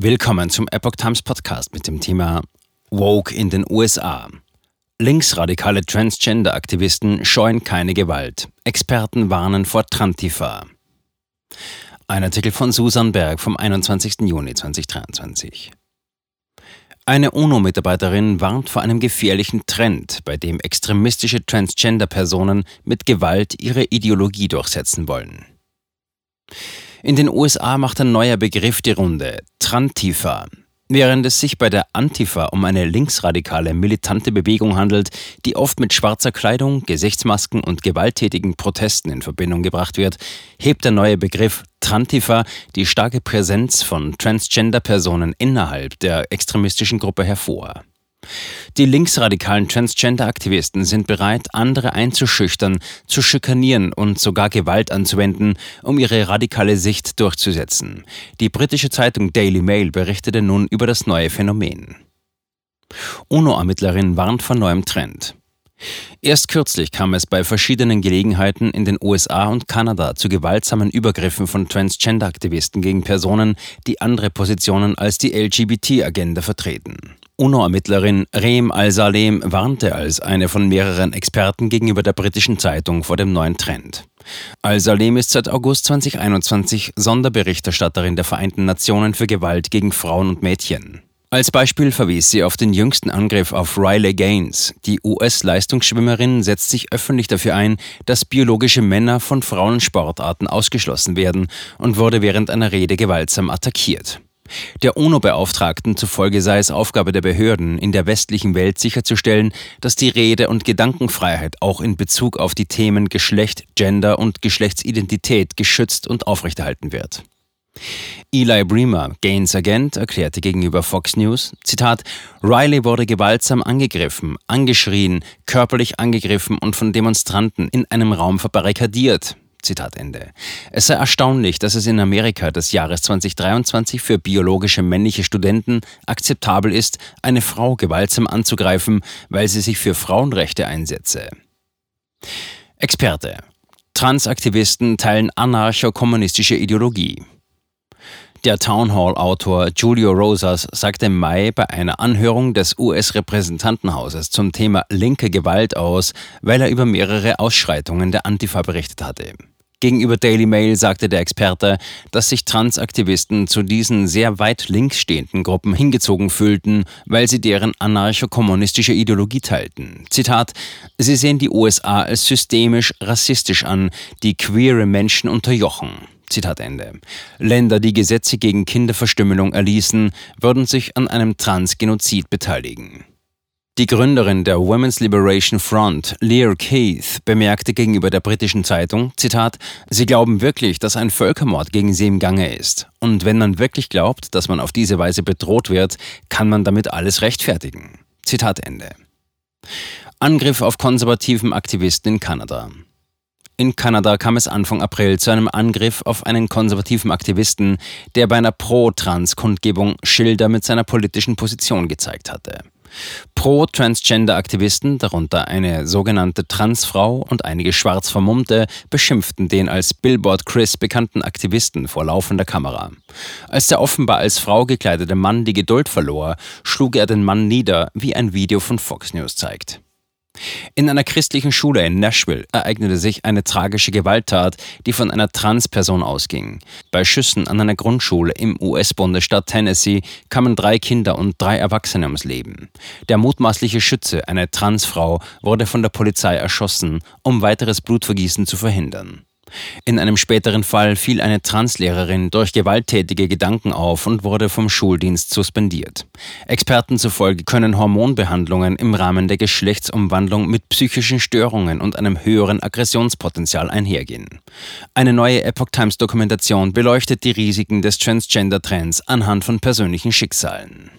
Willkommen zum Epoch Times Podcast mit dem Thema Woke in den USA. Linksradikale Transgender-Aktivisten scheuen keine Gewalt. Experten warnen vor Trantifa. Ein Artikel von Susan Berg vom 21. Juni 2023. Eine UNO-Mitarbeiterin warnt vor einem gefährlichen Trend, bei dem extremistische Transgender-Personen mit Gewalt ihre Ideologie durchsetzen wollen. In den USA macht ein neuer Begriff die Runde, Trantifa. Während es sich bei der Antifa um eine linksradikale, militante Bewegung handelt, die oft mit schwarzer Kleidung, Gesichtsmasken und gewalttätigen Protesten in Verbindung gebracht wird, hebt der neue Begriff Trantifa die starke Präsenz von Transgender-Personen innerhalb der extremistischen Gruppe hervor. Die linksradikalen Transgender-Aktivisten sind bereit, andere einzuschüchtern, zu schikanieren und sogar Gewalt anzuwenden, um ihre radikale Sicht durchzusetzen. Die britische Zeitung Daily Mail berichtete nun über das neue Phänomen. UNO-Ermittlerin warnt vor neuem Trend. Erst kürzlich kam es bei verschiedenen Gelegenheiten in den USA und Kanada zu gewaltsamen Übergriffen von Transgender-Aktivisten gegen Personen, die andere Positionen als die LGBT-Agenda vertreten. UNO-Ermittlerin Reem Al-Salem warnte als eine von mehreren Experten gegenüber der britischen Zeitung vor dem neuen Trend. Al-Salem ist seit August 2021 Sonderberichterstatterin der Vereinten Nationen für Gewalt gegen Frauen und Mädchen. Als Beispiel verwies sie auf den jüngsten Angriff auf Riley Gaines. Die US-Leistungsschwimmerin setzt sich öffentlich dafür ein, dass biologische Männer von Frauensportarten ausgeschlossen werden und wurde während einer Rede gewaltsam attackiert. Der UNO-Beauftragten zufolge sei es Aufgabe der Behörden, in der westlichen Welt sicherzustellen, dass die Rede- und Gedankenfreiheit auch in Bezug auf die Themen Geschlecht, Gender und Geschlechtsidentität geschützt und aufrechterhalten wird. Eli Bremer, Gaines Agent, erklärte gegenüber Fox News, Zitat, Riley wurde gewaltsam angegriffen, angeschrien, körperlich angegriffen und von Demonstranten in einem Raum verbarrikadiert. Zitat Ende. Es sei erstaunlich, dass es in Amerika des Jahres 2023 für biologische männliche Studenten akzeptabel ist, eine Frau gewaltsam anzugreifen, weil sie sich für Frauenrechte einsetze. Experte. Transaktivisten teilen anarcho-kommunistische Ideologie. Der Townhall-Autor Julio Rosas sagte im Mai bei einer Anhörung des US-Repräsentantenhauses zum Thema linke Gewalt aus, weil er über mehrere Ausschreitungen der Antifa berichtet hatte. Gegenüber Daily Mail sagte der Experte, dass sich Transaktivisten zu diesen sehr weit links stehenden Gruppen hingezogen fühlten, weil sie deren anarcho-kommunistische Ideologie teilten. Zitat: Sie sehen die USA als systemisch rassistisch an, die queere Menschen unterjochen. Zitat Ende. Länder, die Gesetze gegen Kinderverstümmelung erließen, würden sich an einem Transgenozid beteiligen. Die Gründerin der Women's Liberation Front, Lear Keith, bemerkte gegenüber der britischen Zeitung, Zitat, Sie glauben wirklich, dass ein Völkermord gegen sie im Gange ist. Und wenn man wirklich glaubt, dass man auf diese Weise bedroht wird, kann man damit alles rechtfertigen. Zitat Ende. Angriff auf konservativen Aktivisten in Kanada. In Kanada kam es Anfang April zu einem Angriff auf einen konservativen Aktivisten, der bei einer Pro-Trans-Kundgebung Schilder mit seiner politischen Position gezeigt hatte. Pro-Transgender-Aktivisten, darunter eine sogenannte Transfrau und einige schwarz Vermummte, beschimpften den als Billboard Chris bekannten Aktivisten vor laufender Kamera. Als der offenbar als Frau gekleidete Mann die Geduld verlor, schlug er den Mann nieder, wie ein Video von Fox News zeigt. In einer christlichen Schule in Nashville ereignete sich eine tragische Gewalttat, die von einer Transperson ausging. Bei Schüssen an einer Grundschule im US-Bundesstaat Tennessee kamen drei Kinder und drei Erwachsene ums Leben. Der mutmaßliche Schütze, eine Transfrau, wurde von der Polizei erschossen, um weiteres Blutvergießen zu verhindern. In einem späteren Fall fiel eine Translehrerin durch gewalttätige Gedanken auf und wurde vom Schuldienst suspendiert. Experten zufolge können Hormonbehandlungen im Rahmen der Geschlechtsumwandlung mit psychischen Störungen und einem höheren Aggressionspotenzial einhergehen. Eine neue Epoch Times Dokumentation beleuchtet die Risiken des Transgender-Trends anhand von persönlichen Schicksalen.